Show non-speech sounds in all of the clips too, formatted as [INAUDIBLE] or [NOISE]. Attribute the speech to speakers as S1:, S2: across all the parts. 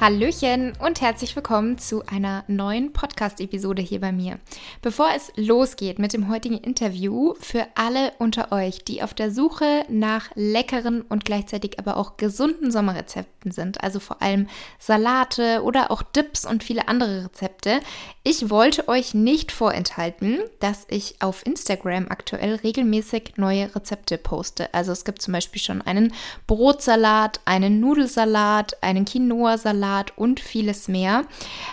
S1: Hallöchen und herzlich willkommen zu einer neuen Podcast-Episode hier bei mir. Bevor es losgeht mit dem heutigen Interview, für alle unter euch, die auf der Suche nach leckeren und gleichzeitig aber auch gesunden Sommerrezepten sind, also vor allem Salate oder auch Dips und viele andere Rezepte, ich wollte euch nicht vorenthalten, dass ich auf Instagram aktuell regelmäßig neue Rezepte poste. Also es gibt zum Beispiel schon einen Brotsalat, einen Nudelsalat, einen Quinoa-Salat, Salat und vieles mehr.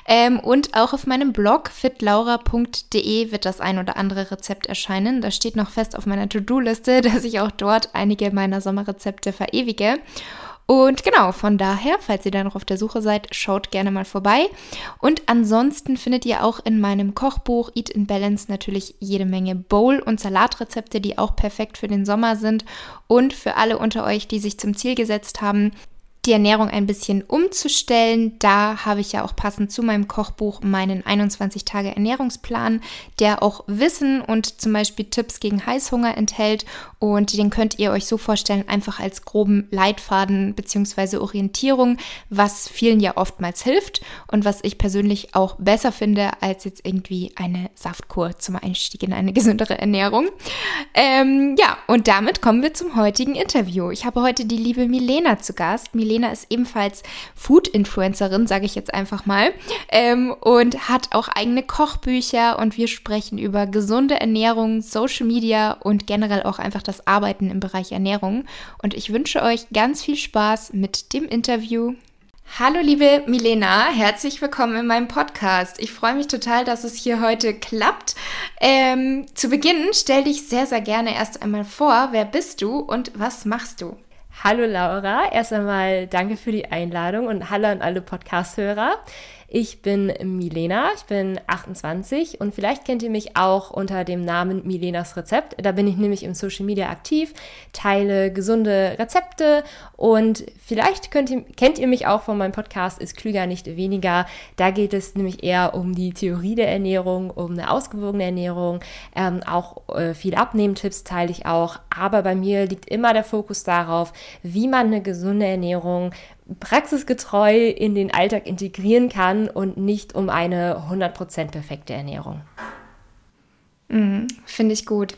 S1: Ähm, und auch auf meinem Blog fitlaura.de wird das ein oder andere Rezept erscheinen. Das steht noch fest auf meiner To-Do-Liste, [LAUGHS] dass ich auch dort einige meiner Sommerrezepte verewige. Und genau, von daher, falls ihr da noch auf der Suche seid, schaut gerne mal vorbei. Und ansonsten findet ihr auch in meinem Kochbuch Eat in Balance natürlich jede Menge Bowl- und Salatrezepte, die auch perfekt für den Sommer sind. Und für alle unter euch, die sich zum Ziel gesetzt haben, die Ernährung ein bisschen umzustellen. Da habe ich ja auch passend zu meinem Kochbuch meinen 21 Tage Ernährungsplan, der auch Wissen und zum Beispiel Tipps gegen Heißhunger enthält. Und den könnt ihr euch so vorstellen, einfach als groben Leitfaden bzw. Orientierung, was vielen ja oftmals hilft und was ich persönlich auch besser finde als jetzt irgendwie eine Saftkur zum Einstieg in eine gesündere Ernährung. Ähm, ja, und damit kommen wir zum heutigen Interview. Ich habe heute die liebe Milena zu Gast. Milena Lena ist ebenfalls Food-Influencerin, sage ich jetzt einfach mal, ähm, und hat auch eigene Kochbücher und wir sprechen über gesunde Ernährung, Social Media und generell auch einfach das Arbeiten im Bereich Ernährung. Und ich wünsche euch ganz viel Spaß mit dem Interview. Hallo liebe Milena, herzlich willkommen in meinem Podcast. Ich freue mich total, dass es hier heute klappt. Ähm, zu Beginn stell dich sehr, sehr gerne erst einmal vor. Wer bist du und was machst du?
S2: Hallo Laura, erst einmal danke für die Einladung und hallo an alle Podcast-Hörer. Ich bin Milena, ich bin 28 und vielleicht kennt ihr mich auch unter dem Namen Milenas Rezept. Da bin ich nämlich im Social Media aktiv, teile gesunde Rezepte und vielleicht ihr, kennt ihr mich auch von meinem Podcast Ist Klüger nicht weniger. Da geht es nämlich eher um die Theorie der Ernährung, um eine ausgewogene Ernährung. Ähm, auch äh, viel Abnehmtipps teile ich auch. Aber bei mir liegt immer der Fokus darauf, wie man eine gesunde Ernährung praxisgetreu in den Alltag integrieren kann und nicht um eine 100% perfekte Ernährung.
S1: Mhm, Finde ich gut.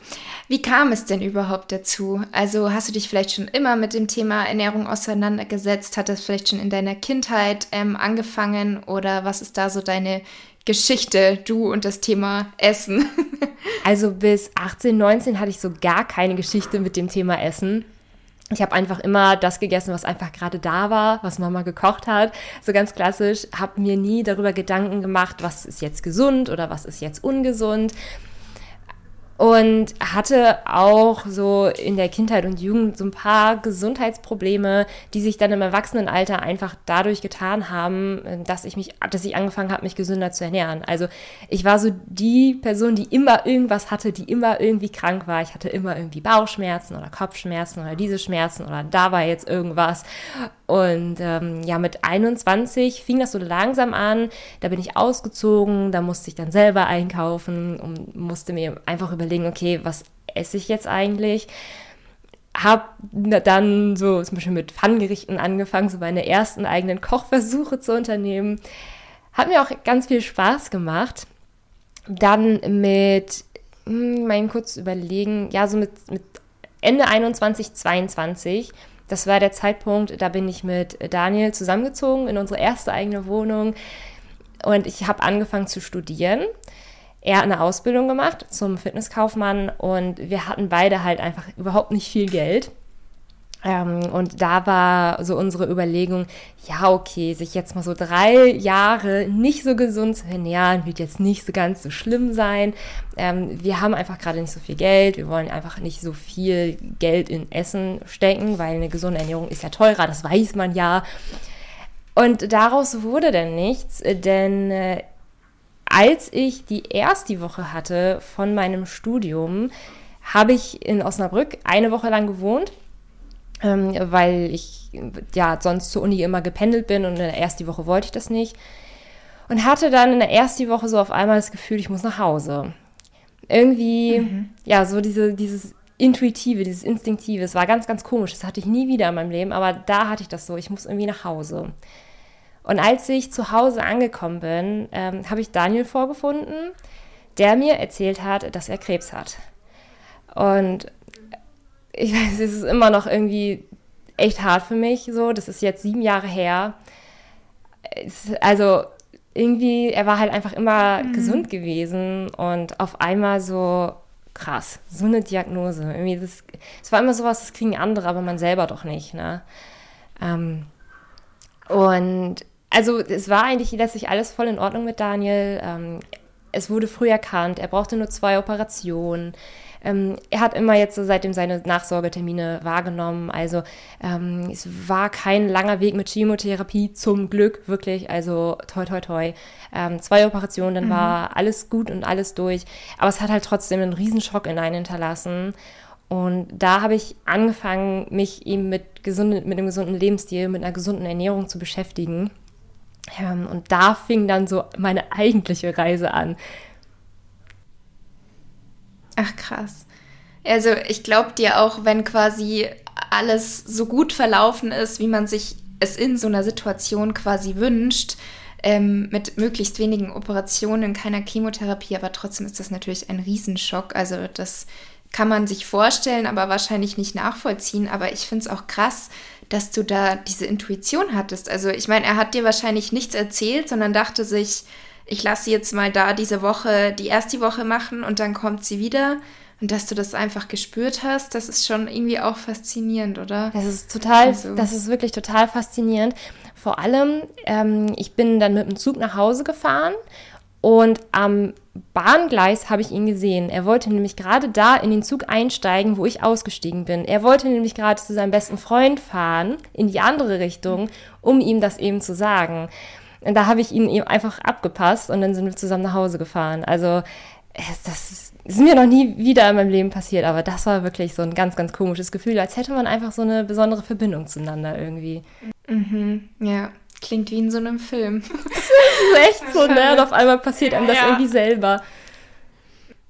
S1: Wie kam es denn überhaupt dazu? Also hast du dich vielleicht schon immer mit dem Thema Ernährung auseinandergesetzt? Hat das vielleicht schon in deiner Kindheit ähm, angefangen oder was ist da so deine Geschichte, du und das Thema Essen? [LAUGHS]
S2: also bis 18, 19 hatte ich so gar keine Geschichte mit dem Thema Essen ich habe einfach immer das gegessen, was einfach gerade da war, was Mama gekocht hat. So ganz klassisch, habe mir nie darüber Gedanken gemacht, was ist jetzt gesund oder was ist jetzt ungesund und hatte auch so in der Kindheit und Jugend so ein paar Gesundheitsprobleme, die sich dann im Erwachsenenalter einfach dadurch getan haben, dass ich mich, dass ich angefangen habe, mich gesünder zu ernähren. Also ich war so die Person, die immer irgendwas hatte, die immer irgendwie krank war. Ich hatte immer irgendwie Bauchschmerzen oder Kopfschmerzen oder diese Schmerzen oder da war jetzt irgendwas. Und ähm, ja, mit 21 fing das so langsam an. Da bin ich ausgezogen, da musste ich dann selber einkaufen und musste mir einfach überlegen, okay, was esse ich jetzt eigentlich? Hab dann so zum Beispiel mit Pfannengerichten angefangen, so meine ersten eigenen Kochversuche zu unternehmen. Hat mir auch ganz viel Spaß gemacht. Dann mit, hm, mein kurz überlegen, ja, so mit, mit Ende 21, 22 das war der Zeitpunkt, da bin ich mit Daniel zusammengezogen in unsere erste eigene Wohnung und ich habe angefangen zu studieren. Er hat eine Ausbildung gemacht zum Fitnesskaufmann und wir hatten beide halt einfach überhaupt nicht viel Geld. Ähm, und da war so unsere Überlegung, ja, okay, sich jetzt mal so drei Jahre nicht so gesund zu ernähren, wird jetzt nicht so ganz so schlimm sein. Ähm, wir haben einfach gerade nicht so viel Geld, wir wollen einfach nicht so viel Geld in Essen stecken, weil eine gesunde Ernährung ist ja teurer, das weiß man ja. Und daraus wurde dann nichts, denn äh, als ich die erste Woche hatte von meinem Studium, habe ich in Osnabrück eine Woche lang gewohnt ähm, weil ich ja sonst zur Uni immer gependelt bin und in der ersten Woche wollte ich das nicht. Und hatte dann in der ersten Woche so auf einmal das Gefühl, ich muss nach Hause. Irgendwie, mhm. ja, so diese, dieses Intuitive, dieses Instinktive, es war ganz, ganz komisch. Das hatte ich nie wieder in meinem Leben, aber da hatte ich das so, ich muss irgendwie nach Hause. Und als ich zu Hause angekommen bin, ähm, habe ich Daniel vorgefunden, der mir erzählt hat, dass er Krebs hat. Und ich weiß, es ist immer noch irgendwie echt hart für mich so. Das ist jetzt sieben Jahre her. Es, also irgendwie, er war halt einfach immer mhm. gesund gewesen und auf einmal so krass, so eine Diagnose. Irgendwie das, es war immer sowas, das kriegen andere, aber man selber doch nicht. Ne? Ähm, und also es war eigentlich letztlich alles voll in Ordnung mit Daniel. Ähm, es wurde früh erkannt, er brauchte nur zwei Operationen. Ähm, er hat immer jetzt so seitdem seine Nachsorgetermine wahrgenommen. Also ähm, es war kein langer Weg mit Chemotherapie, zum Glück wirklich. Also toi, toi, toi. Ähm, zwei Operationen, dann mhm. war alles gut und alles durch. Aber es hat halt trotzdem einen Riesenschock in einen hinterlassen. Und da habe ich angefangen, mich eben mit, gesunde, mit einem gesunden Lebensstil, mit einer gesunden Ernährung zu beschäftigen. Ähm, und da fing dann so meine [LAUGHS] eigentliche Reise an.
S1: Ach krass. Also ich glaube dir auch, wenn quasi alles so gut verlaufen ist, wie man sich es in so einer Situation quasi wünscht, ähm, mit möglichst wenigen Operationen, keiner Chemotherapie, aber trotzdem ist das natürlich ein Riesenschock. Also das kann man sich vorstellen, aber wahrscheinlich nicht nachvollziehen. Aber ich finde es auch krass, dass du da diese Intuition hattest. Also ich meine, er hat dir wahrscheinlich nichts erzählt, sondern dachte sich, ich lasse sie jetzt mal da diese Woche die erste Woche machen und dann kommt sie wieder. Und dass du das einfach gespürt hast, das ist schon irgendwie auch faszinierend, oder?
S2: Das ist total, also. das ist wirklich total faszinierend. Vor allem, ähm, ich bin dann mit dem Zug nach Hause gefahren und am Bahngleis habe ich ihn gesehen. Er wollte nämlich gerade da in den Zug einsteigen, wo ich ausgestiegen bin. Er wollte nämlich gerade zu seinem besten Freund fahren, in die andere Richtung, um ihm das eben zu sagen. Und da habe ich ihn eben einfach abgepasst und dann sind wir zusammen nach Hause gefahren. Also das ist mir noch nie wieder in meinem Leben passiert, aber das war wirklich so ein ganz, ganz komisches Gefühl, als hätte man einfach so eine besondere Verbindung zueinander irgendwie.
S1: Mhm, ja, klingt wie in so einem Film.
S2: Das ist echt so, ne? Und auf einmal passiert einem das ja. irgendwie selber.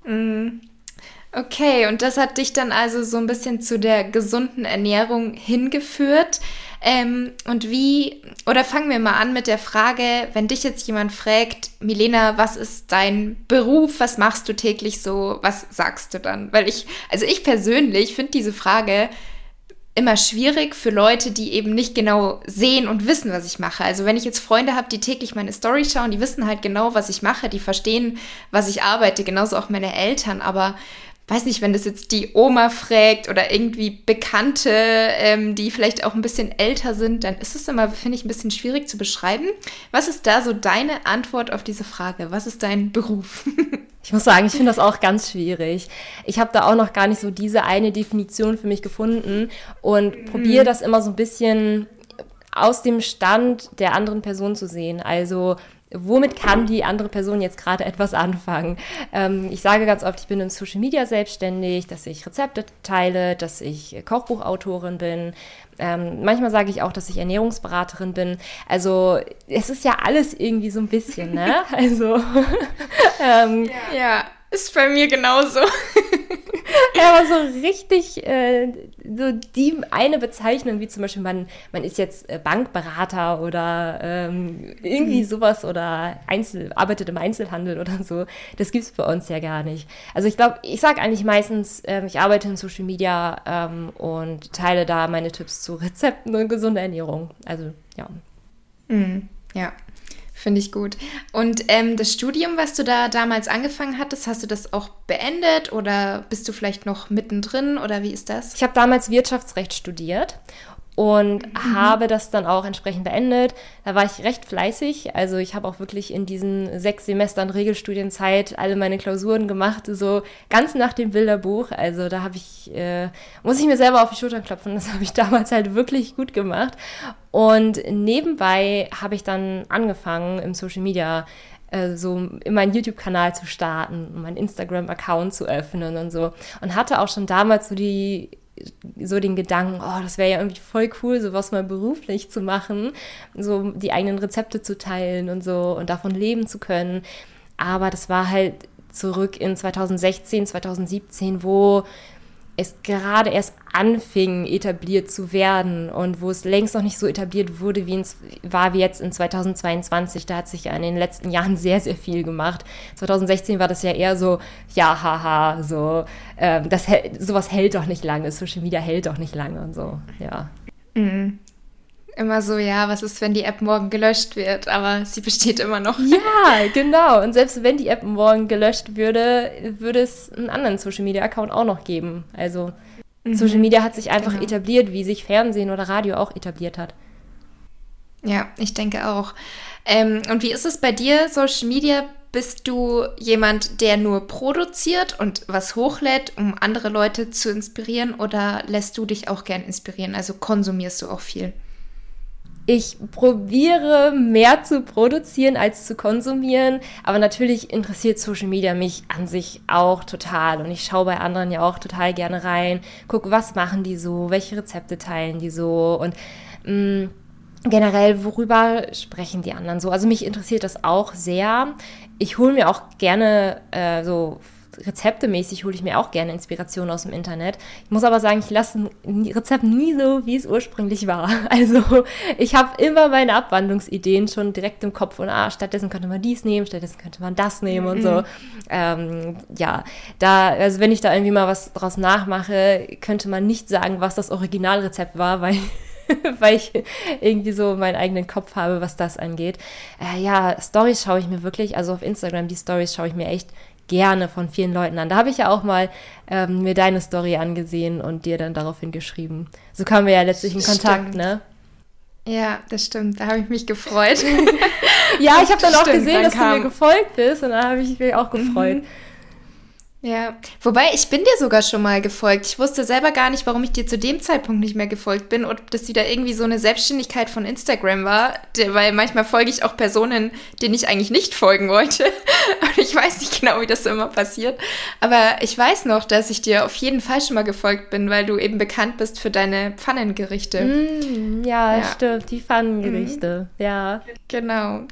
S1: Mhm. Okay, und das hat dich dann also so ein bisschen zu der gesunden Ernährung hingeführt. Ähm, und wie, oder fangen wir mal an mit der Frage, wenn dich jetzt jemand fragt, Milena, was ist dein Beruf, was machst du täglich so, was sagst du dann? Weil ich, also ich persönlich finde diese Frage immer schwierig für Leute, die eben nicht genau sehen und wissen, was ich mache. Also wenn ich jetzt Freunde habe, die täglich meine Story schauen, die wissen halt genau, was ich mache, die verstehen, was ich arbeite, genauso auch meine Eltern, aber weiß nicht, wenn das jetzt die Oma fragt oder irgendwie Bekannte, ähm, die vielleicht auch ein bisschen älter sind, dann ist es immer, finde ich, ein bisschen schwierig zu beschreiben. Was ist da so deine Antwort auf diese Frage? Was ist dein Beruf? [LAUGHS]
S2: ich muss sagen, ich finde das auch ganz schwierig. Ich habe da auch noch gar nicht so diese eine Definition für mich gefunden und mhm. probiere das immer so ein bisschen aus dem Stand der anderen Person zu sehen. Also womit kann die andere Person jetzt gerade etwas anfangen? Ähm, ich sage ganz oft, ich bin im Social Media selbstständig, dass ich Rezepte teile, dass ich Kochbuchautorin bin. Ähm, manchmal sage ich auch, dass ich Ernährungsberaterin bin. Also es ist ja alles irgendwie so ein bisschen, ne? [LAUGHS] Also [LAUGHS]
S1: ähm, ja. ja, ist bei mir genauso. [LAUGHS]
S2: ja, aber so richtig, äh, so die eine Bezeichnung, wie zum Beispiel man, man ist jetzt äh, Bankberater oder ähm, irgendwie mhm. sowas oder Einzel, arbeitet im Einzelhandel oder so, das gibt es bei uns ja gar nicht. Also ich glaube, ich sage eigentlich meistens, ähm, ich arbeite in Social Media ähm, und teile da meine Tipps zu Rezepten und gesunder Ernährung. Also ja.
S1: Mhm. Ja, Finde ich gut. Und ähm, das Studium, was du da damals angefangen hattest, hast du das auch beendet oder bist du vielleicht noch mittendrin oder wie ist das?
S2: Ich habe damals Wirtschaftsrecht studiert und mhm. habe das dann auch entsprechend beendet. Da war ich recht fleißig. Also ich habe auch wirklich in diesen sechs Semestern Regelstudienzeit alle meine Klausuren gemacht, so ganz nach dem Bilderbuch. Also da habe ich, äh, muss ich mir selber auf die Schultern klopfen, das [LAUGHS] habe ich damals halt wirklich gut gemacht. Und nebenbei habe ich dann angefangen im Social Media äh, so in meinen YouTube-Kanal zu starten, meinen Instagram-Account zu öffnen und so. Und hatte auch schon damals so die so den Gedanken, oh, das wäre ja irgendwie voll cool, sowas mal beruflich zu machen, so die eigenen Rezepte zu teilen und so und davon leben zu können. Aber das war halt zurück in 2016, 2017, wo es gerade erst anfing, etabliert zu werden und wo es längst noch nicht so etabliert wurde, wie es war wie jetzt in 2022. Da hat sich ja in den letzten Jahren [LAUGHS] sehr, sehr viel gemacht. 2016 war das ja eher so, ja, haha, so, ähm, das, sowas hält doch nicht lange, Social Media hält doch nicht lange und so, ja.
S1: Mhm. Immer so, ja, was ist, wenn die App morgen gelöscht wird? Aber sie besteht immer noch.
S2: Ja, genau. Und selbst wenn die App morgen gelöscht würde, würde es einen anderen Social Media Account auch noch geben. Also mhm. Social Media hat sich einfach genau. etabliert, wie sich Fernsehen oder Radio auch etabliert hat.
S1: Ja, ich denke auch. Ähm, und wie ist es bei dir, Social Media? Bist du jemand, der nur produziert und was hochlädt, um andere Leute zu inspirieren? Oder lässt du dich auch gern inspirieren? Also konsumierst du auch viel?
S2: Ich probiere mehr zu produzieren als zu konsumieren, aber natürlich interessiert Social Media mich an sich auch total und ich schaue bei anderen ja auch total gerne rein, gucke, was machen die so, welche Rezepte teilen die so und mh, mm, generell, worüber sprechen die anderen so. Also mich interessiert das auch sehr. Ich hole mir auch gerne äh, so rezeptemäßig hole ich mir auch gerne Inspiration aus dem Internet. Ich muss aber sagen, ich lasse ein Rezept nie so, wie es ursprünglich war. [LAUGHS] Also ich habe immer meine Abwandlungsideen schon direkt im Kopf und ah, stattdessen könnte man dies nehmen, stattdessen könnte man das nehmen und so. Mhm. Ähm, ja, da, also wenn ich da irgendwie mal was draus nachmache, könnte man nicht sagen, was das Originalrezept war, weil [LAUGHS] weil ich irgendwie so meinen eigenen Kopf habe, was das angeht. Äh, ja, Stories schaue ich mir wirklich, also auf Instagram, die Stories schaue ich mir echt gerne von vielen Leuten an. Da habe ich ja auch mal ähm, mir deine Story angesehen und dir dann daraufhin geschrieben. So kamen wir ja letztlich in Kontakt, stimmt. ne?
S1: Ja, das stimmt. Da habe ich mich gefreut. [LAUGHS]
S2: ja, ich habe dann auch stimmt, gesehen, dass kam. du mir gefolgt bist und da habe ich mich auch gefreut. Mhm.
S1: Ja, wobei ich bin dir sogar schon mal gefolgt. Ich wusste selber gar nicht, warum ich dir zu dem Zeitpunkt nicht mehr gefolgt bin und ob das wieder irgendwie so eine Selbstständigkeit von Instagram war, weil manchmal folge ich auch Personen, denen ich eigentlich nicht folgen wollte. [LAUGHS] Und ich weiß nicht genau, wie das immer passiert. Aber ich weiß noch, dass ich dir auf jeden Fall schon mal gefolgt bin, weil du eben bekannt bist für deine Pfannengerichte.
S2: Mm, ja, ja, stimmt, die Pfannengerichte. Mm. Ja.
S1: Genau.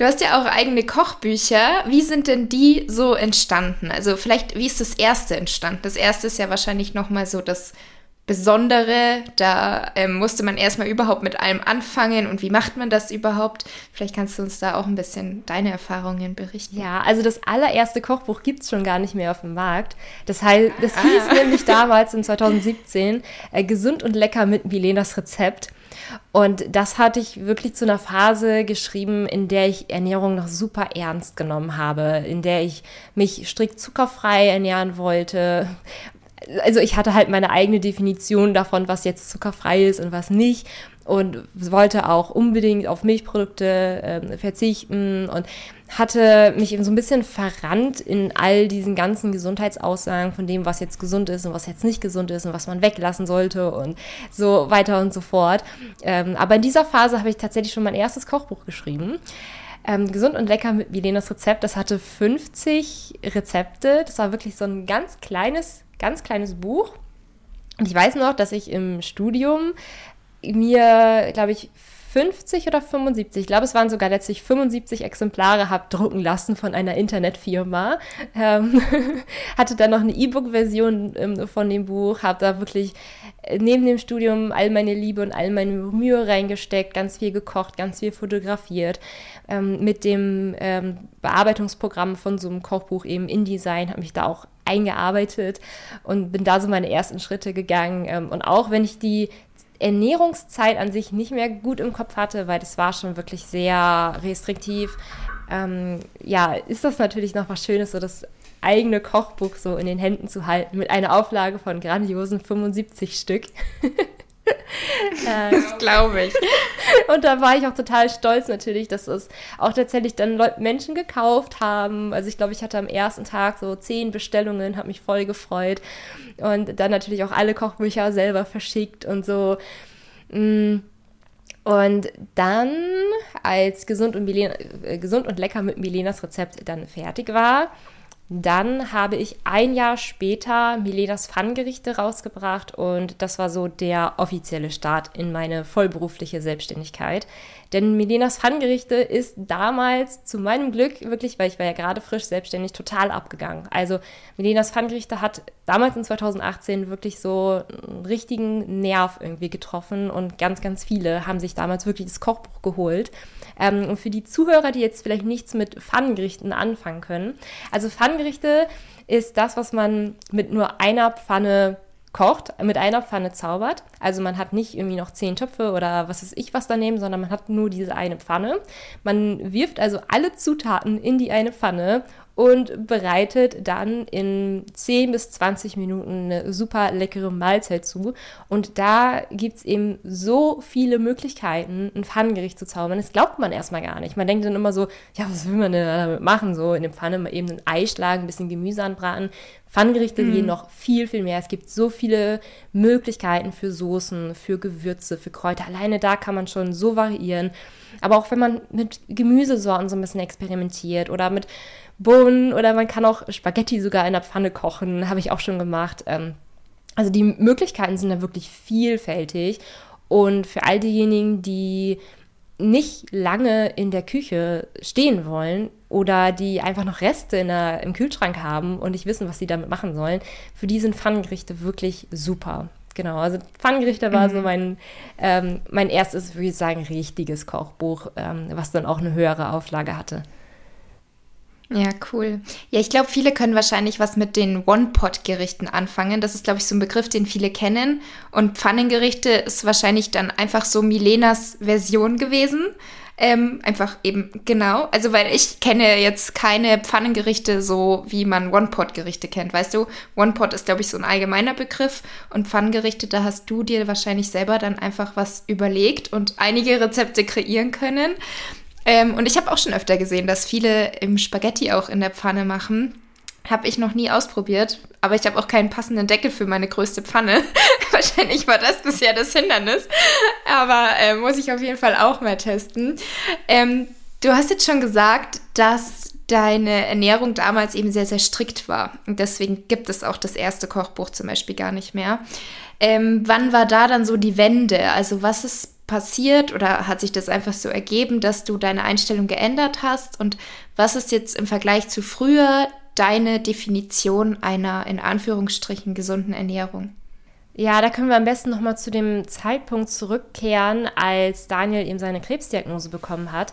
S1: Du hast ja auch eigene Kochbücher. Wie sind denn die so entstanden? Also vielleicht, wie ist das erste entstanden? Das erste ist ja wahrscheinlich nochmal so das Besondere. Da ähm, musste man erstmal überhaupt mit allem anfangen und wie macht man das überhaupt? Vielleicht kannst du uns da auch ein bisschen deine Erfahrungen berichten.
S2: Ja, also das allererste Kochbuch gibt es schon gar nicht mehr auf dem Markt. Das heißt, das ah. hieß nämlich damals in 2017 äh, Gesund und lecker mit Milenas Rezept. Und das hatte ich wirklich zu einer Phase geschrieben, in der ich Ernährung noch super ernst genommen habe, in der ich mich strikt zuckerfrei ernähren wollte. Also ich hatte halt meine eigene Definition davon, was jetzt zuckerfrei ist und was nicht und wollte auch unbedingt auf Milchprodukte äh, verzichten und hatte mich eben so ein bisschen verrannt in all diesen ganzen Gesundheitsaussagen von dem, was jetzt gesund ist und was jetzt nicht gesund ist und was man weglassen sollte und so weiter und so fort. Ähm, aber in dieser Phase habe ich tatsächlich schon mein erstes Kochbuch geschrieben. Ähm, gesund und lecker mit Milenas Rezept. Das hatte 50 Rezepte. Das war wirklich so ein ganz kleines, ganz kleines Buch. Und ich weiß noch, dass ich im Studium mir, glaube ich, 50 oder 75, ich glaube, es waren sogar letztlich 75 Exemplare habe drucken lassen von einer Internetfirma. Ähm, [LAUGHS] hatte dann noch eine E-Book-Version ähm, von dem Buch, habe da wirklich äh, neben dem Studium all meine Liebe und all meine Mühe reingesteckt, ganz viel gekocht, ganz viel fotografiert. Ähm, mit dem ähm, Bearbeitungsprogramm von so einem Kochbuch eben InDesign habe mich da auch eingearbeitet und bin da so meine ersten Schritte gegangen. Ähm, und auch wenn ich die Ernährungszeit an sich nicht mehr gut im Kopf hatte, weil das war schon wirklich sehr restriktiv. Ähm, ja, ist das natürlich noch was Schönes, so das eigene Kochbuch so in den Händen zu halten mit einer Auflage von grandiosen 75 Stück. [LAUGHS]
S1: das glaube ich. [LAUGHS]
S2: Und da war ich auch total stolz natürlich, dass es auch tatsächlich dann Leute, Menschen gekauft haben. Also ich glaube, ich hatte am ersten Tag so zehn Bestellungen, habe mich voll gefreut. Und dann natürlich auch alle Kochbücher selber verschickt und so. Mm. Und dann, als Gesund und, Milena, äh, Gesund und Lecker mit Milenas Rezept dann fertig war, dann habe ich ein Jahr später Milenas Pfannengerichte rausgebracht und das war so der offizielle Start in meine vollberufliche Selbstständigkeit. Denn Milenas Pfannengerichte ist damals zu meinem Glück wirklich, weil ich war ja gerade frisch selbstständig, total abgegangen. Also Milenas Pfannengerichte hat damals in 2018 wirklich so einen richtigen Nerv irgendwie getroffen und ganz, ganz viele haben sich damals wirklich das Kochbuch geholt. Ähm, und für die Zuhörer, die jetzt vielleicht nichts mit Pfannengerichten anfangen können, also Pfannengerichte ist das, was man mit nur einer Pfanne kocht, mit einer Pfanne zaubert. Also man hat nicht irgendwie noch zehn Töpfe oder was weiß ich was daneben, sondern man hat nur diese eine Pfanne. Man wirft also alle Zutaten in die eine Pfanne und bereitet dann in 10 bis 20 Minuten eine super leckere Mahlzeit zu. Und da gibt es eben so viele Möglichkeiten, ein Pfannengericht zu zaubern. Das glaubt man erstmal gar nicht. Man denkt dann immer so, ja, was will man denn damit machen? So in der Pfanne mal eben ein Ei schlagen, ein bisschen Gemüse anbraten. Pfannengerichte mhm. gehen noch viel, viel mehr. Es gibt so viele Möglichkeiten für Soßen, für Gewürze, für Kräuter. Alleine da kann man schon so variieren. Aber auch wenn man mit Gemüsesorten so ein bisschen experimentiert oder mit Bohnen oder man kann auch Spaghetti sogar in der Pfanne kochen, habe ich auch schon gemacht. Ähm, also die Möglichkeiten sind da wirklich vielfältig und für all diejenigen, die nicht lange in der Küche stehen wollen oder die einfach noch Reste der, im Kühlschrank haben und nicht wissen, was sie damit machen sollen, für die sind Pfannengerichte wirklich super. Genau, also Pfannengerichte war mhm. so mein, ähm, mein erstes, würde ich sagen, richtiges Kochbuch, ähm, was dann auch eine höhere Auflage hatte.
S1: Ja, cool. Ja, ich glaube, viele können wahrscheinlich was mit den One-Pot-Gerichten anfangen. Das ist, glaube ich, so ein Begriff, den viele kennen. Und Pfannengerichte ist wahrscheinlich dann einfach so Milenas Version gewesen. Ähm, einfach eben, genau. Also, weil ich kenne jetzt keine Pfannengerichte so, wie man One-Pot-Gerichte kennt. Weißt du, One-Pot ist, glaube ich, so ein allgemeiner Begriff. Und Pfannengerichte, da hast du dir wahrscheinlich selber dann einfach was überlegt und einige Rezepte kreieren können. Ähm, und ich habe auch schon öfter gesehen, dass viele im Spaghetti auch in der Pfanne machen. Habe ich noch nie ausprobiert, aber ich habe auch keinen passenden Deckel für meine größte Pfanne. [LAUGHS] Wahrscheinlich war das bisher das Hindernis, aber äh, muss ich auf jeden Fall auch mal testen. Ähm, du hast jetzt schon gesagt, dass deine Ernährung damals eben sehr, sehr strikt war. Und deswegen gibt es auch das erste Kochbuch zum Beispiel gar nicht mehr. Ähm, wann war da dann so die Wende? Also was ist passiert oder hat sich das einfach so ergeben, dass du deine Einstellung geändert hast? Und was ist jetzt im Vergleich zu früher deine Definition einer in Anführungsstrichen gesunden Ernährung?
S2: Ja, da können wir am besten nochmal zu dem Zeitpunkt zurückkehren, als Daniel eben seine Krebsdiagnose bekommen hat.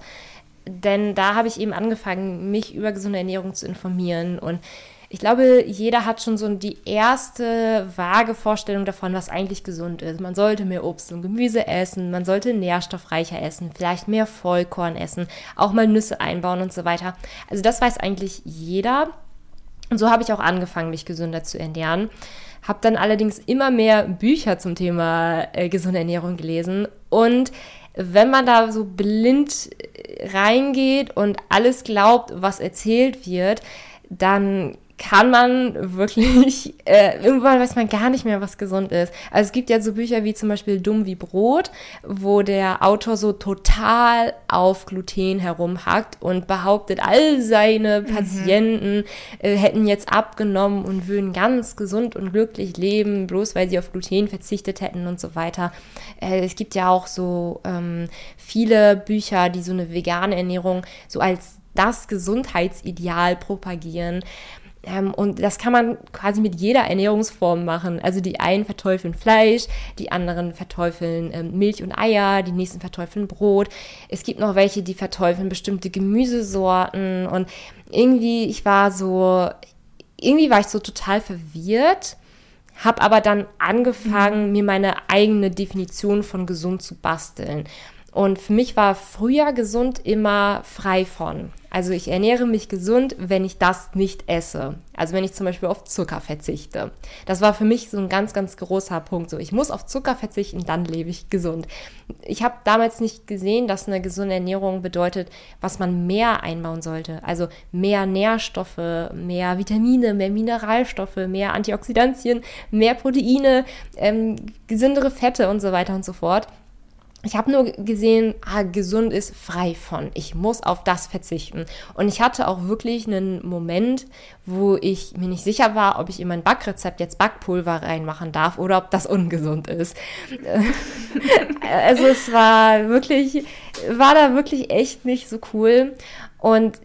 S2: Denn da habe ich eben angefangen, mich über gesunde Ernährung zu informieren und ich glaube, jeder hat schon so die erste vage Vorstellung davon, was eigentlich gesund ist. Man sollte mehr Obst und Gemüse essen, man sollte nährstoffreicher essen, vielleicht mehr Vollkorn essen, auch mal Nüsse einbauen und so weiter. Also das weiß eigentlich jeder. Und so habe ich auch angefangen, mich gesünder zu ernähren. Habe dann allerdings immer mehr Bücher zum Thema äh, gesunde Ernährung gelesen. Und wenn man da so blind reingeht und alles glaubt, was erzählt wird, dann kann man wirklich, [LAUGHS] äh, irgendwann weiß man gar nicht mehr, was gesund ist. Also es gibt ja so Bücher wie zum Beispiel Dumm wie Brot, wo der Autor so total auf Gluten herumhackt und behauptet, all seine mhm. Patienten mhm. äh, hätten jetzt abgenommen und würden ganz gesund und glücklich leben, bloß weil sie auf Gluten verzichtet hätten und so weiter. Äh, es gibt ja auch so ähm, viele Bücher, die so eine vegane Ernährung so als das Gesundheitsideal propagieren. Ähm, und das kann man quasi mit jeder Ernährungsform machen. Also die einen verteufeln Fleisch, die anderen verteufeln ähm, Milch und Eier, die nächsten verteufeln Brot. Es gibt noch welche, die verteufeln bestimmte Gemüsesorten. Und irgendwie, ich war so, irgendwie war ich so total verwirrt habe aber dann angefangen, mhm. mir meine eigene Definition von gesund zu basteln. Und für mich war früher gesund immer frei von. Also ich ernähre mich gesund, wenn ich das nicht esse. Also wenn ich zum Beispiel auf Zucker verzichte. Das war für mich so ein ganz, ganz großer Punkt. So, ich muss auf Zucker verzichten, dann lebe ich gesund. Ich habe damals nicht gesehen, dass eine gesunde Ernährung bedeutet, was man mehr einbauen sollte. Also mehr Nährstoffe, mehr Vitamine, mehr Mineralstoffe, mehr Antioxidantien, mehr Proteine, ähm, gesündere Fette und so weiter und so fort ich habe nur gesehen, ah, gesund ist frei von. Ich muss auf das verzichten. Und ich hatte auch wirklich einen Moment, wo ich mir nicht sicher war, ob ich in mein Backrezept jetzt Backpulver reinmachen darf oder ob das ungesund ist. also es war wirklich, war da wirklich echt nicht so cool. Und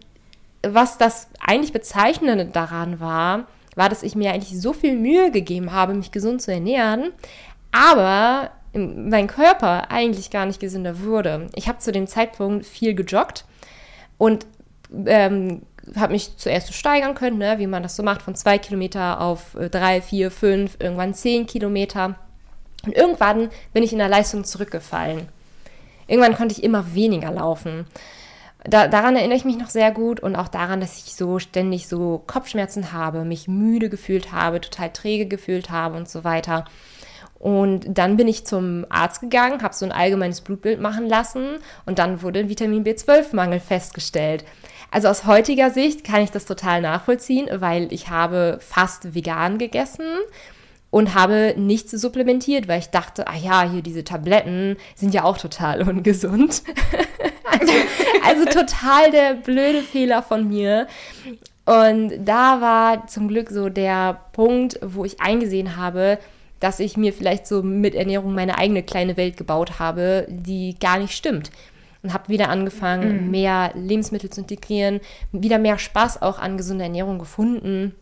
S2: was das eigentlich Bezeichnende daran war, war, dass ich mir eigentlich so viel Mühe gegeben habe, mich gesund zu ernähren, aber mein Körper eigentlich gar nicht gesünder wurde. Ich habe zu dem Zeitpunkt viel gejoggt und ähm, habe mich zuerst so steigern können, ne, wie man das so macht, von zwei Kilometer auf äh, drei, vier, fünf, irgendwann zehn Kilometer. Und irgendwann bin ich in der Leistung zurückgefallen. Irgendwann konnte ich immer weniger laufen. Da, daran erinnere ich mich noch sehr gut und auch daran, dass ich so ständig so Kopfschmerzen habe, mich müde gefühlt habe, total träge gefühlt habe und so weiter. Und dann bin ich zum Arzt gegangen, habe so ein allgemeines Blutbild machen lassen und dann wurde ein Vitamin B12-Mangel festgestellt. Also aus heutiger Sicht kann ich das total nachvollziehen, weil ich habe fast vegan gegessen und habe nichts supplementiert, weil ich dachte, ah ja, hier diese Tabletten sind ja auch total [LAUGHS] ungesund. also, also total der blöde Fehler von mir. Und da war zum Glück so der Punkt, wo ich eingesehen habe, dass ich mir vielleicht so mit Ernährung meine eigene kleine Welt gebaut habe, die gar nicht stimmt. Und habe wieder angefangen, mhm. mehr Lebensmittel zu integrieren, wieder mehr Spaß auch an gesunder Ernährung gefunden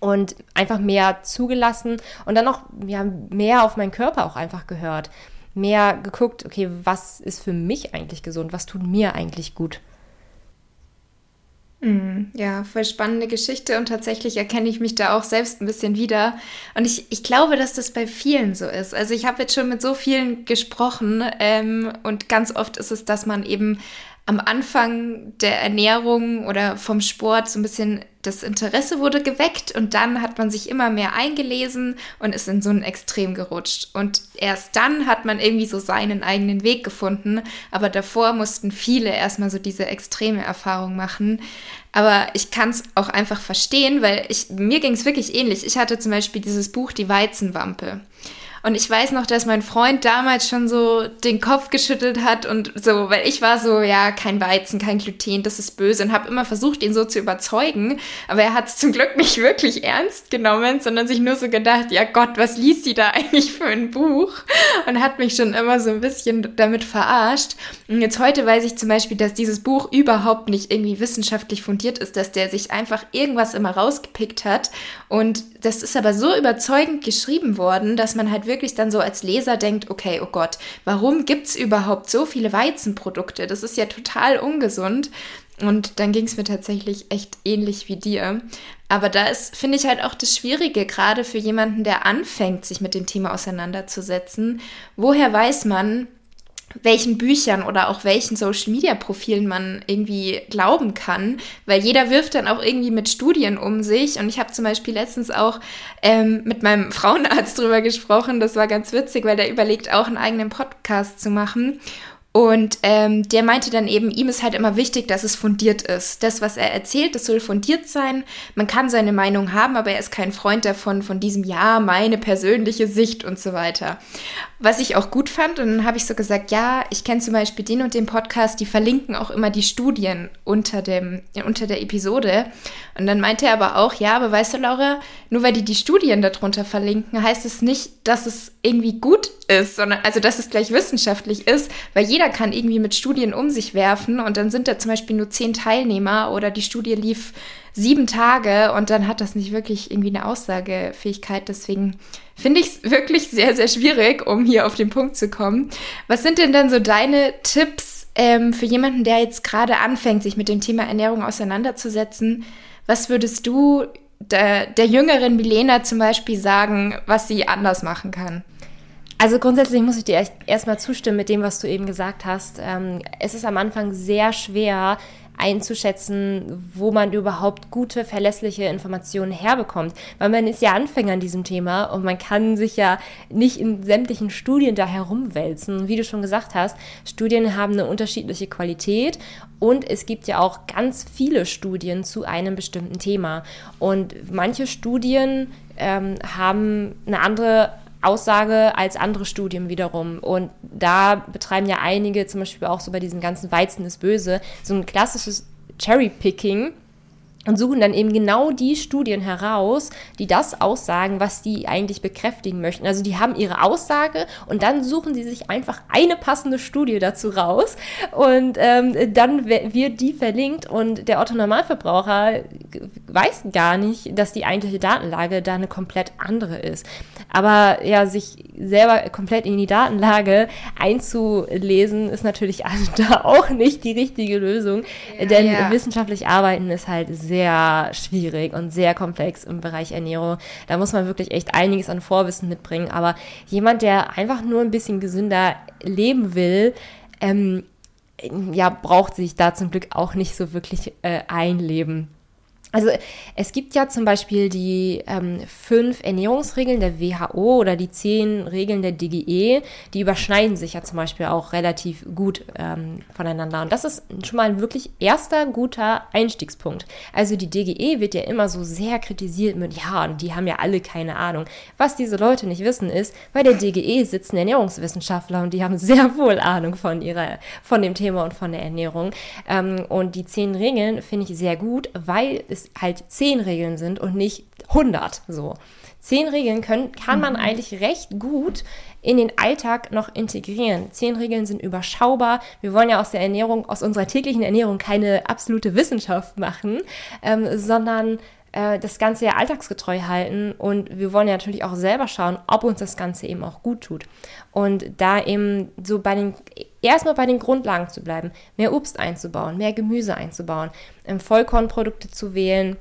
S2: und einfach mehr zugelassen und dann auch ja, mehr auf meinen Körper auch einfach gehört. Mehr geguckt, okay, was ist für mich eigentlich gesund? Was tut mir eigentlich gut?
S1: Mhm. Ja, voll spannende Geschichte und tatsächlich erkenne ich mich da auch selbst ein bisschen wieder. Und ich, ich glaube, dass das bei vielen so ist. Also ich habe jetzt schon mit so vielen gesprochen ähm, und ganz oft ist es, dass man eben am Anfang der Ernährung oder vom Sport so ein bisschen das Interesse wurde geweckt und dann hat man sich immer mehr eingelesen und ist in so ein Extrem gerutscht. Und erst dann hat man irgendwie so seinen eigenen Weg gefunden. Aber davor mussten viele erstmal so diese extreme Erfahrung machen. Aber ich kann es auch einfach verstehen, weil ich, mir ging es wirklich ähnlich. Ich hatte zum Beispiel dieses Buch Die Weizenwampe. Und ich weiß noch, dass mein Freund damals schon so den Kopf geschüttelt hat und so, weil ich war so, ja, kein Weizen, kein Gluten, das ist böse und habe immer versucht, ihn so zu überzeugen. Aber er hat es zum Glück nicht wirklich ernst genommen, sondern sich nur so gedacht, ja Gott, was liest sie da [LAUGHS] eigentlich für ein Buch? Und hat mich schon immer so ein bisschen damit verarscht. Und jetzt heute weiß ich zum Beispiel, dass dieses Buch überhaupt nicht irgendwie wissenschaftlich fundiert ist, dass der sich einfach irgendwas immer rausgepickt hat. Und das ist aber so überzeugend geschrieben worden, dass man halt wirklich dann so als Leser denkt, okay, oh Gott, warum gibt es überhaupt so viele Weizenprodukte? Das ist ja total ungesund. Und dann ging es mir tatsächlich echt ähnlich wie dir. Aber da ist, finde ich halt auch das Schwierige, gerade für jemanden, der anfängt, sich mit dem Thema auseinanderzusetzen. Woher weiß man, welchen Büchern oder auch welchen Social Media Profilen man irgendwie glauben kann, weil jeder wirft dann auch irgendwie mit Studien um sich. Und ich habe zum Beispiel letztens auch ähm, mit meinem Frauenarzt [LAUGHS] drüber gesprochen. Das war ganz witzig, weil der überlegt auch einen eigenen Podcast zu machen. Und ähm, der meinte dann eben, ihm ist halt immer wichtig, dass es fundiert ist. Das, was er erzählt, das soll fundiert sein. Man kann seine Meinung haben, aber er ist kein Freund davon, von diesem Ja, meine persönliche Sicht und so weiter. Was ich auch gut fand, und dann habe ich so gesagt, ja, ich kenne zum Beispiel den und den Podcast, die verlinken auch immer die Studien unter, dem, unter der Episode. Und dann meinte er aber auch, ja, aber weißt du, Laura, nur weil die die Studien darunter verlinken, heißt es nicht, dass es irgendwie gut ist, sondern also, dass es gleich wissenschaftlich ist, weil jeder kann irgendwie mit Studien um sich werfen und dann sind da zum Beispiel nur zehn Teilnehmer oder die Studie lief sieben Tage und dann hat das nicht wirklich irgendwie eine Aussagefähigkeit. Deswegen finde ich es wirklich sehr, sehr schwierig, um hier auf den Punkt zu kommen. Was sind denn dann so deine Tipps ähm, für jemanden, der jetzt gerade anfängt, sich mit dem Thema Ernährung auseinanderzusetzen? Was würdest du der, der jüngeren Milena zum Beispiel sagen, was sie anders machen kann?
S2: Also grundsätzlich muss ich dir erstmal zustimmen mit dem, was du eben gesagt hast. Ähm, es ist am Anfang sehr schwer, einzuschätzen, wo man überhaupt gute, verlässliche Informationen herbekommt. Weil man ist ja Anfänger in diesem Thema und man kann sich ja nicht in sämtlichen Studien da herumwälzen. Wie du schon gesagt hast, Studien haben eine unterschiedliche Qualität und es gibt ja auch ganz viele Studien zu einem bestimmten Thema. Und manche Studien ähm, haben eine andere Aussage als andere Studien wiederum. Und da betreiben ja einige, zum Beispiel auch so bei diesem ganzen Weizen ist böse, so ein klassisches Cherry-Picking und suchen dann eben genau die Studien heraus, die das aussagen, was die eigentlich bekräftigen möchten. Also die haben ihre Aussage und dann suchen sie sich einfach eine passende Studie dazu raus und ähm, dann wird die verlinkt und der Otto Normalverbraucher weiß gar nicht, dass die eigentliche Datenlage da eine komplett andere ist. Aber ja, sich selber komplett in die Datenlage einzulesen, ist natürlich [LAUGHS] da auch nicht die richtige Lösung, ja, denn ja. wissenschaftlich arbeiten ist halt sehr sehr schwierig und sehr komplex im Bereich Ernährung. Da muss man wirklich echt einiges an Vorwissen mitbringen. Aber jemand, der einfach nur ein bisschen gesünder leben will, ähm, ja, braucht sich da zum Glück auch nicht so wirklich äh, einleben. Also es gibt ja zum Beispiel die ähm, fünf Ernährungsregeln der WHO oder die zehn Regeln der DGE, die überschneiden sich ja zum Beispiel auch relativ gut ähm, voneinander. Und das ist schon mal ein wirklich erster guter Einstiegspunkt. Also die DGE wird ja immer so sehr kritisiert mit, ja, die haben ja alle keine Ahnung. Was diese Leute nicht wissen ist, bei der DGE sitzen Ernährungswissenschaftler und die haben sehr wohl Ahnung von ihrer, von dem Thema und von der Ernährung. Ähm, und die zehn Regeln finde ich sehr gut, weil es halt zehn Regeln sind und nicht 100 so. Zehn Regeln können, kann man mhm. eigentlich recht gut in den Alltag noch integrieren. Zehn Regeln sind überschaubar. Wir wollen ja aus der Ernährung, aus unserer täglichen Ernährung keine absolute Wissenschaft machen, ähm, sondern äh, das Ganze ja alltagsgetreu halten und wir wollen ja natürlich auch selber schauen, ob uns das Ganze eben auch gut tut. Und da eben so bei den, erstmal bei den Grundlagen zu bleiben, mehr Obst einzubauen, mehr Gemüse einzubauen, ähm, Vollkornprodukte zu wählen,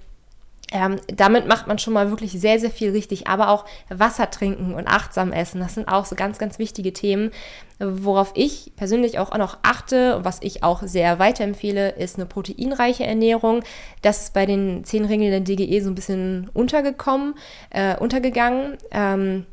S2: ähm, damit macht man schon mal wirklich sehr, sehr viel richtig. Aber auch Wasser trinken und achtsam essen, das sind auch so ganz, ganz wichtige Themen. Worauf ich persönlich auch noch achte und was ich auch sehr weiterempfehle, ist eine proteinreiche Ernährung. Das ist bei den zehn Regeln der DGE so ein bisschen untergekommen, äh, untergegangen. Ähm,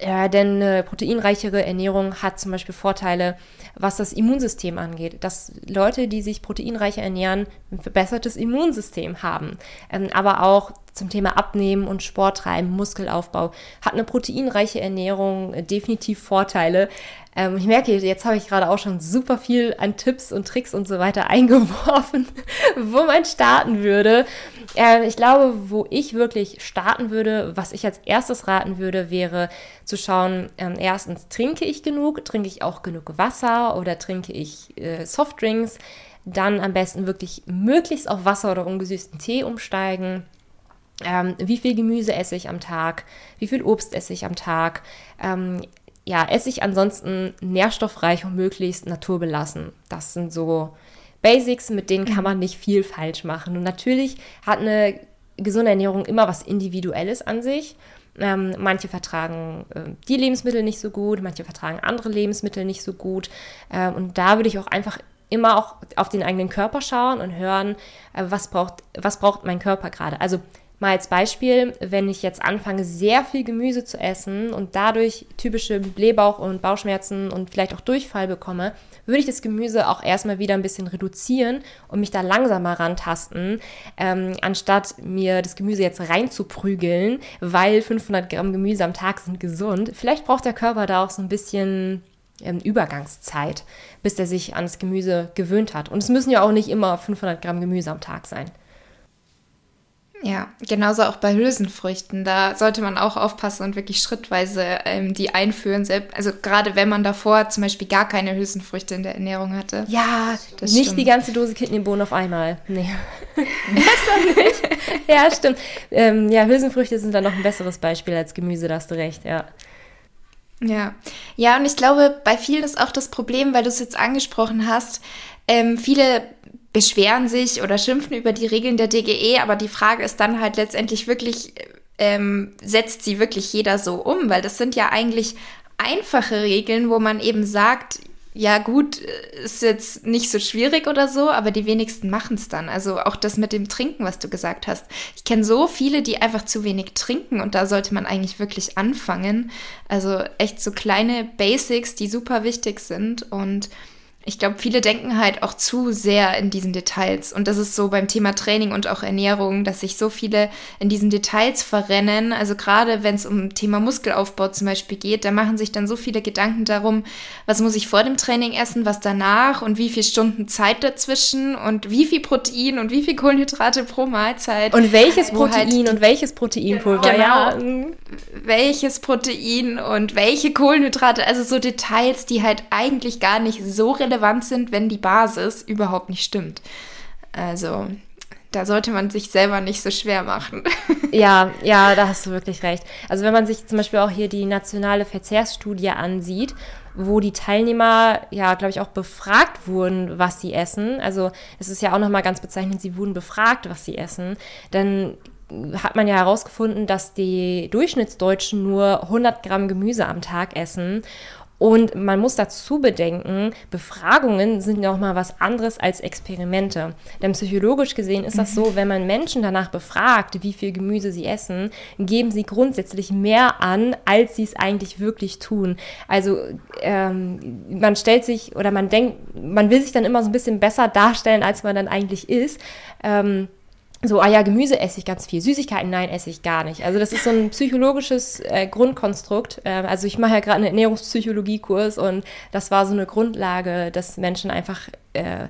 S2: ja, denn eine proteinreichere Ernährung hat zum Beispiel Vorteile, was das Immunsystem angeht. Dass Leute, die sich proteinreicher ernähren, ein verbessertes Immunsystem haben. Ähm, aber auch zum Thema Abnehmen und Sport treiben, Muskelaufbau, hat eine proteinreiche Ernährung definitiv Vorteile. Ähm, ich merke, jetzt habe ich gerade auch schon super viel an Tipps und Tricks und so weiter [LAUGHS] eingeworfen, wo man starten würde. Äh, ich glaube, wo ich wirklich starten würde, was ich als erstes raten würde, wäre zu schauen, ähm, erstens, trinke ich genug? Trinke ich auch genug Wasser oder trinke ich äh, Softdrinks? Dann am besten wirklich möglichst auf Wasser oder ungesüßten Tee umsteigen. Ähm, wie viel Gemüse esse ich am Tag? Wie viel Obst esse ich am Tag? Ähm, ja, esse ich ansonsten nährstoffreich und möglichst naturbelassen. Das sind so Basics, mit denen kann mhm. man nicht viel falsch machen. Und natürlich hat eine gesunde Ernährung immer was Individuelles an sich. Ähm, manche vertragen äh, die Lebensmittel nicht so gut, manche vertragen andere Lebensmittel nicht so gut. Ähm, und da würde ich auch einfach immer auch auf den eigenen Körper schauen und hören, äh, was, braucht, was braucht mein Körper gerade. Also Mal als Beispiel, wenn ich jetzt anfange, sehr viel Gemüse zu essen und dadurch typische Blähbauch- und Bauchschmerzen und vielleicht auch Durchfall bekomme, würde ich das Gemüse auch erstmal wieder ein bisschen reduzieren und mich da langsamer rantasten, ähm, anstatt mir das Gemüse jetzt reinzuprügeln, weil 500 Gramm Gemüse am Tag sind gesund. Vielleicht braucht der Körper da auch so ein bisschen ähm, Übergangszeit, bis er sich an das Gemüse gewöhnt hat. Und es müssen ja auch nicht immer 500 Gramm Gemüse am Tag sein.
S1: Ja, genauso auch bei Hülsenfrüchten. Da sollte man auch aufpassen und wirklich schrittweise ähm, die einführen. Also gerade wenn man davor zum Beispiel gar keine Hülsenfrüchte in der Ernährung hatte.
S2: Ja, das nicht stimmt. die ganze Dose Kidneybohnen auf einmal. Nee. [LAUGHS] das nicht. Ja, stimmt. Ähm, ja, Hülsenfrüchte sind dann noch ein besseres Beispiel als Gemüse, da hast du recht, ja.
S1: Ja, ja, und ich glaube, bei vielen ist auch das Problem, weil du es jetzt angesprochen hast, ähm, viele beschweren sich oder schimpfen über die Regeln der DGE, aber die Frage ist dann halt letztendlich wirklich, ähm, setzt sie wirklich jeder so um? Weil das sind ja eigentlich einfache Regeln, wo man eben sagt, ja gut, ist jetzt nicht so schwierig oder so, aber die wenigsten machen es dann. Also auch das mit dem Trinken, was du gesagt hast. Ich kenne so viele, die einfach zu wenig trinken und da sollte man eigentlich wirklich anfangen. Also echt so kleine Basics, die super wichtig sind und Ich glaube, viele denken halt auch zu sehr in diesen Details. Und das ist so beim Thema Training und auch Ernährung, dass sich so viele in diesen Details verrennen. Also gerade wenn es um Thema Muskelaufbau zum Beispiel geht, da machen sich dann so viele Gedanken darum, was muss ich vor dem Training essen, was danach und wie viele Stunden Zeit dazwischen und wie viel Protein und wie viel Kohlenhydrate pro Mahlzeit.
S2: Und welches Protein halt und welches Proteinpulver.
S1: Genau. Ja. Welches Protein und welche Kohlenhydrate. Also so Details, die halt eigentlich gar nicht so relevant relevant sind, wenn die Basis überhaupt nicht stimmt. Also da sollte man sich selber nicht so schwer machen. [LAUGHS]
S2: Ja, ja, da hast du wirklich recht. Also wenn man sich zum Beispiel auch hier die nationale Verzehrsstudie ansieht, wo die Teilnehmer ja, glaube ich, auch befragt wurden, was sie essen. Also es ist ja auch nochmal ganz bezeichnend, sie wurden befragt, was sie essen. Dann hat man ja herausgefunden, dass die Durchschnittsdeutschen nur 100 Gramm Gemüse am Tag essen und man muss dazu bedenken, Befragungen sind noch mal was anderes als Experimente. Denn psychologisch gesehen ist das so, wenn man Menschen danach befragt, wie viel Gemüse sie essen, geben sie grundsätzlich mehr an, als sie es eigentlich wirklich tun. Also ähm, man stellt sich oder man denkt, man will sich dann immer so ein bisschen besser darstellen, als man dann eigentlich ist. Ähm, so, ah ja, Gemüse esse ich ganz viel, Süßigkeiten, nein, esse ich gar nicht. Also das ist so ein psychologisches äh, Grundkonstrukt. Ähm, also ich mache ja gerade einen Ernährungspsychologiekurs und das war so eine Grundlage, dass Menschen einfach äh,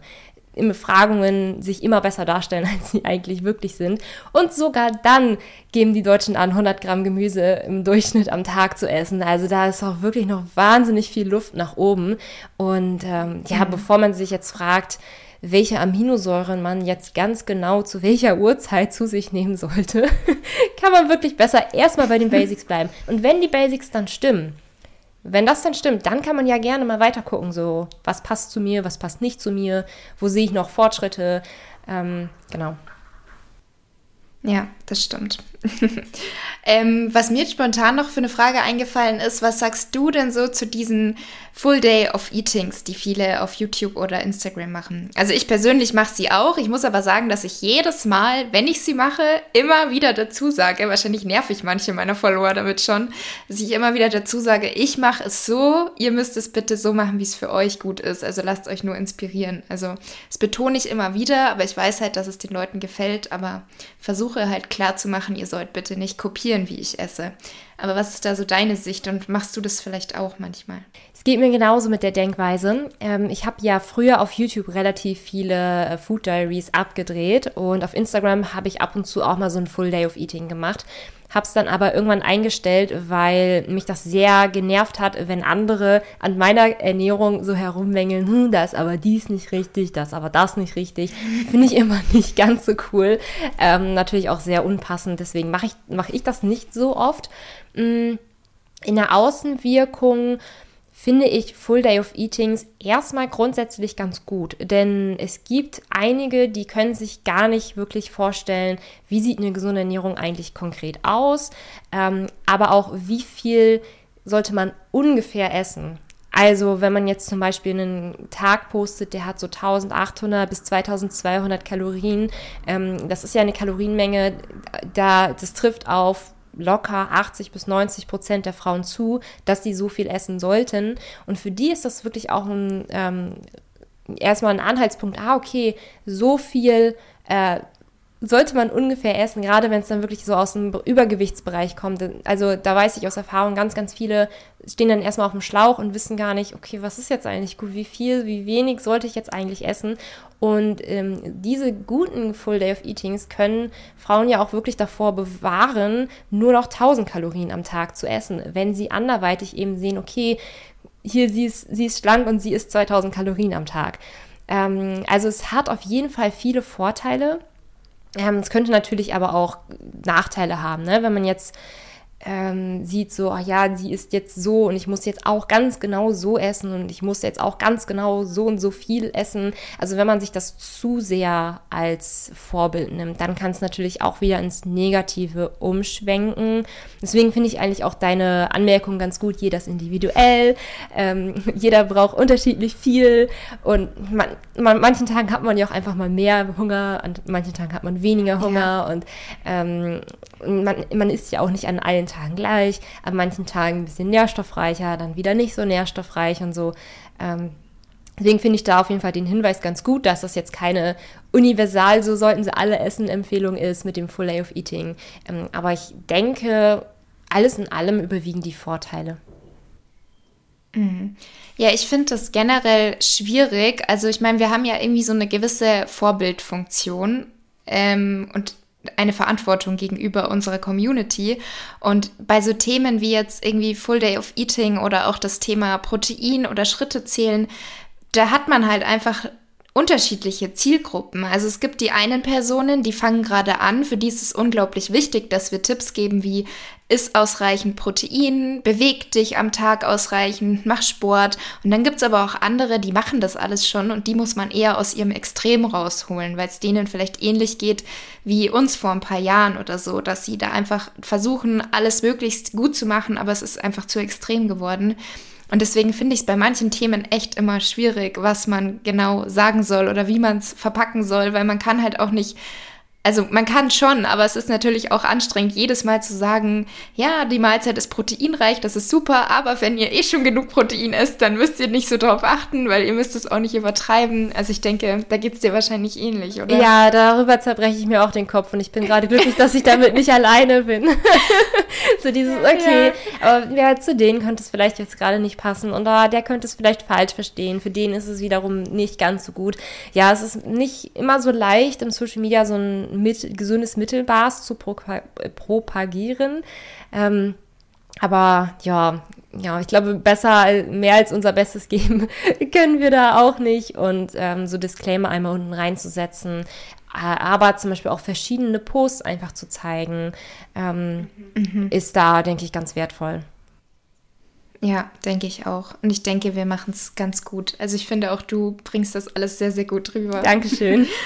S2: in Befragungen sich immer besser darstellen, [LAUGHS] als sie eigentlich wirklich sind. Und sogar dann geben die Deutschen an, 100 Gramm Gemüse im Durchschnitt am Tag zu essen. Also da ist auch wirklich noch wahnsinnig viel Luft nach oben. Und ähm, ja, mhm. bevor man sich jetzt fragt, welche Aminosäuren man jetzt ganz genau zu welcher Uhrzeit zu sich nehmen sollte, [LAUGHS] kann man wirklich besser erstmal bei den Basics bleiben. Und wenn die Basics dann stimmen, wenn das dann stimmt, dann kann man ja gerne mal weiter gucken, so was passt zu mir, was passt nicht zu mir, wo sehe ich noch Fortschritte. Ähm, genau.
S1: Ja, das stimmt. [LAUGHS] ähm, was mir spontan noch für eine Frage eingefallen ist, was sagst du denn so zu diesen Full Day of Eatings, die viele auf YouTube oder Instagram machen? Also ich persönlich mache sie auch. Ich muss aber sagen, dass ich jedes Mal, wenn ich sie mache, immer wieder dazu sage, wahrscheinlich nerv ich manche meiner Follower damit schon, dass ich immer wieder dazu sage, ich mache es so, ihr müsst es bitte so machen, wie es für euch gut ist. Also lasst euch nur inspirieren. Also das betone ich immer wieder, aber ich weiß halt, dass es den Leuten gefällt, aber versuche halt klar zu machen, ihr sollt bitte nicht kopieren, wie ich esse. Aber was ist da so deine Sicht und machst du das vielleicht auch manchmal?
S2: Es geht mir genauso mit der Denkweise. Ähm, ich habe ja früher auf YouTube relativ viele äh, Food Diaries abgedreht und auf Instagram habe ich ab und zu auch mal so ein Full Day of Eating gemacht. Habe es dann aber irgendwann eingestellt, weil mich das sehr genervt hat, wenn andere an meiner Ernährung so herumwängeln, hm, da ist aber dies nicht richtig, das aber das nicht richtig. Finde ich immer [LAUGHS] nicht ganz so cool. Ähm, natürlich auch sehr unpassend, deswegen mache ich, mach ich das nicht so oft. Mm, in der Außenwirkung finde ich Full Day of Eatings erstmal grundsätzlich ganz gut, denn es gibt einige, die können sich gar nicht wirklich vorstellen, wie sieht eine gesunde Ernährung eigentlich konkret aus, ähm, aber auch wie viel sollte man ungefähr essen. Also wenn man jetzt zum Beispiel einen Tag postet, der hat so 1800 bis 2200 Kalorien, ähm, das ist ja eine Kalorienmenge, da das trifft auf locker 80 bis 90 Prozent der Frauen zu, dass sie so viel essen sollten. Und für die ist das wirklich auch ein, ähm, erstmal ein Anhaltspunkt, ah, okay, so viel äh, sollte man ungefähr essen, gerade wenn es dann wirklich so aus dem Übergewichtsbereich kommt. Also da weiß ich aus Erfahrung, ganz, ganz viele stehen dann erstmal auf dem Schlauch und wissen gar nicht, okay, was ist jetzt eigentlich gut, wie viel, wie wenig sollte ich jetzt eigentlich essen? Und ähm, diese guten Full Day of Eatings können Frauen ja auch wirklich davor bewahren, nur noch 1000 Kalorien am Tag zu essen, wenn sie anderweitig eben sehen, okay, hier sie ist, sie ist schlank und sie isst 2000 Kalorien am Tag. Ähm, also es hat auf jeden Fall viele Vorteile es könnte natürlich aber auch Nachteile haben, ne? wenn man jetzt ähm, sieht so, ach ja, sie ist jetzt so und ich muss jetzt auch ganz genau so essen und ich muss jetzt auch ganz genau so und so viel essen. Also wenn man sich das zu sehr als Vorbild nimmt, dann kann es natürlich auch wieder ins Negative umschwenken. Deswegen finde ich eigentlich auch deine Anmerkung ganz gut, jeder ist individuell, ähm, [LAUGHS] jeder braucht unterschiedlich viel und man, man, manchen Tagen hat man ja auch einfach mal mehr Hunger, an manchen Tagen hat man weniger Hunger ja. und ähm, man, man isst ja auch nicht an allen Tagen gleich, an manchen Tagen ein bisschen nährstoffreicher, dann wieder nicht so nährstoffreich und so. Ähm, Deswegen finde ich da auf jeden Fall den Hinweis ganz gut, dass das jetzt keine universal, so sollten sie alle essen, Empfehlung ist mit dem Full Day of Eating. Ähm, aber ich denke, alles in allem überwiegen die Vorteile.
S1: Mhm. Ja, ich finde das generell schwierig. Also ich meine, wir haben ja irgendwie so eine gewisse Vorbildfunktion ähm, und eine Verantwortung gegenüber unserer Community. Und bei so Themen wie jetzt irgendwie Full Day of Eating oder auch das Thema Protein oder Schritte zählen, da hat man halt einfach unterschiedliche Zielgruppen. Also es gibt die einen Personen, die fangen gerade an, für die ist es unglaublich wichtig, dass wir Tipps geben wie isst ausreichend Protein, beweg dich am Tag ausreichend, mach Sport. Und dann gibt es aber auch andere, die machen das alles schon und die muss man eher aus ihrem Extrem rausholen, weil es denen vielleicht ähnlich geht wie uns vor ein paar Jahren oder so, dass sie da einfach versuchen, alles möglichst gut zu machen, aber es ist einfach zu extrem geworden. Und deswegen finde ich es bei manchen Themen echt immer schwierig, was man genau sagen soll oder wie man es verpacken soll, weil man kann halt auch nicht also man kann schon, aber es ist natürlich auch anstrengend, jedes Mal zu sagen, ja, die Mahlzeit ist proteinreich, das ist super, aber wenn ihr eh schon genug Protein isst, dann müsst ihr nicht so drauf achten, weil ihr müsst es auch nicht übertreiben. Also ich denke, da geht es dir wahrscheinlich ähnlich, oder?
S2: Ja, darüber zerbreche ich mir auch den Kopf und ich bin gerade glücklich, dass ich damit nicht alleine bin. [LAUGHS] so dieses, okay, ja. aber ja, zu denen könnte es vielleicht jetzt gerade nicht passen und oh, der könnte es vielleicht falsch verstehen. Für den ist es wiederum nicht ganz so gut. Ja, es ist nicht immer so leicht im Social Media so ein mit, gesundes Mittelmaß zu propagieren. Ähm, aber ja, ja, ich glaube, besser, mehr als unser Bestes geben [LAUGHS] können wir da auch nicht. Und ähm, so Disclaimer einmal unten reinzusetzen, äh, aber zum Beispiel auch verschiedene Posts einfach zu zeigen, ähm, mhm. ist da, denke ich, ganz wertvoll.
S1: Ja, denke ich auch. Und ich denke, wir machen es ganz gut. Also ich finde auch, du bringst das alles sehr, sehr gut rüber.
S2: Dankeschön. [LAUGHS]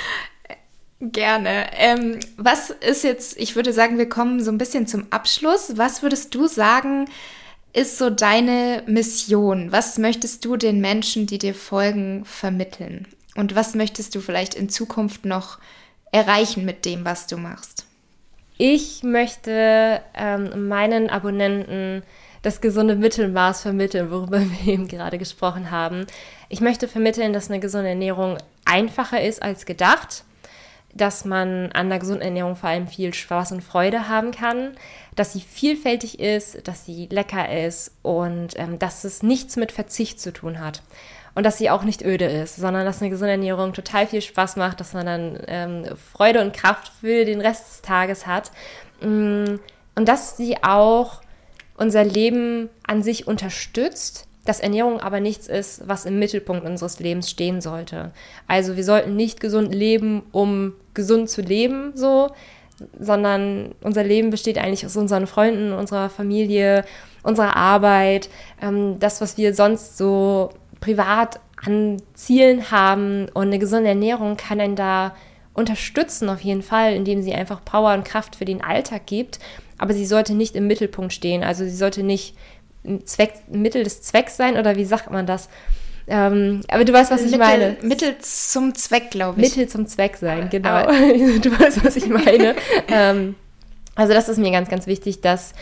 S1: Gerne. Ähm, was ist jetzt, ich würde sagen, wir kommen so ein bisschen zum Abschluss. Was würdest du sagen, ist so deine Mission? Was möchtest du den Menschen, die dir folgen, vermitteln? Und was möchtest du vielleicht in Zukunft noch erreichen mit dem, was du machst?
S2: Ich möchte ähm, meinen Abonnenten das gesunde Mittelmaß vermitteln, worüber [LAUGHS] wir eben gerade gesprochen haben. Ich möchte vermitteln, dass eine gesunde Ernährung einfacher ist als gedacht dass man an der gesunden Ernährung vor allem viel Spaß und Freude haben kann, dass sie vielfältig ist, dass sie lecker ist und ähm, dass es nichts mit Verzicht zu tun hat. Und dass sie auch nicht öde ist, sondern dass eine gesunde Ernährung total viel Spaß macht, dass man dann ähm, Freude und Kraft für den Rest des Tages hat. Mm, und dass sie auch unser Leben an sich unterstützt, dass Ernährung aber nichts ist, was im Mittelpunkt unseres Lebens stehen sollte. Also wir sollten nicht gesund leben, um gesund zu leben, so, sondern unser Leben besteht eigentlich aus unseren Freunden, unserer Familie, unserer Arbeit, ähm, das, was wir sonst so privat an Zielen haben. Und eine gesunde Ernährung kann einen da unterstützen, auf jeden Fall, indem sie einfach Power und Kraft für den Alltag gibt. Aber sie sollte nicht im Mittelpunkt stehen. Also sie sollte nicht Zweck, Mittel des Zwecks sein oder wie sagt man das? Ähm, aber du weißt, was
S1: Mittel,
S2: ich meine.
S1: Mittel zum Zweck, glaube ich.
S2: Mittel zum Zweck sein, genau. [LAUGHS] du weißt, was ich meine. [LAUGHS] ähm, also das ist mir ganz, ganz wichtig, dass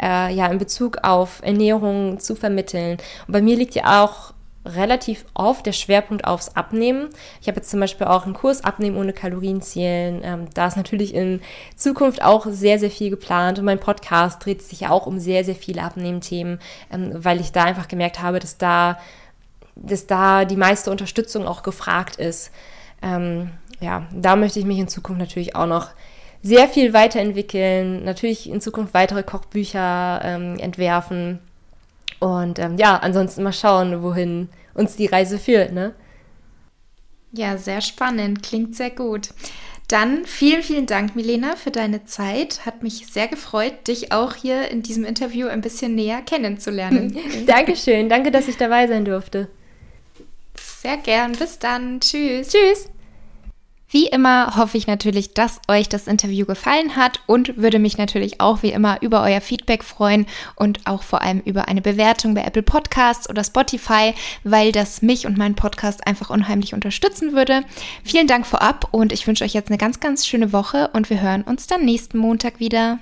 S2: äh, ja in Bezug auf Ernährung zu vermitteln. Und bei mir liegt ja auch relativ oft der Schwerpunkt aufs Abnehmen. Ich habe jetzt zum Beispiel auch einen Kurs Abnehmen ohne Kalorienzählen. Ähm, da ist natürlich in Zukunft auch sehr, sehr viel geplant und mein Podcast dreht sich ja auch um sehr, sehr viele Abnehmthemen, ähm, weil ich da einfach gemerkt habe, dass da, dass da die meiste Unterstützung auch gefragt ist. Ähm, ja, da möchte ich mich in Zukunft natürlich auch noch sehr viel weiterentwickeln, natürlich in Zukunft weitere Kochbücher ähm, entwerfen und ähm, ja, ansonsten mal schauen, wohin uns die Reise führt, ne?
S1: Ja, sehr spannend, klingt sehr gut. Dann vielen, vielen Dank, Milena, für deine Zeit. Hat mich sehr gefreut, dich auch hier in diesem Interview ein bisschen näher kennenzulernen. [LAUGHS]
S2: Dankeschön, danke, dass ich dabei sein durfte.
S1: Sehr gern, bis dann. Tschüss.
S2: Tschüss.
S1: Wie immer hoffe ich natürlich, dass euch das Interview gefallen hat und würde mich natürlich auch wie immer über euer Feedback freuen und auch vor allem über eine Bewertung bei Apple Podcasts oder Spotify, weil das mich und meinen Podcast einfach unheimlich unterstützen würde. Vielen Dank vorab und ich wünsche euch jetzt eine ganz, ganz schöne Woche und wir hören uns dann nächsten Montag wieder.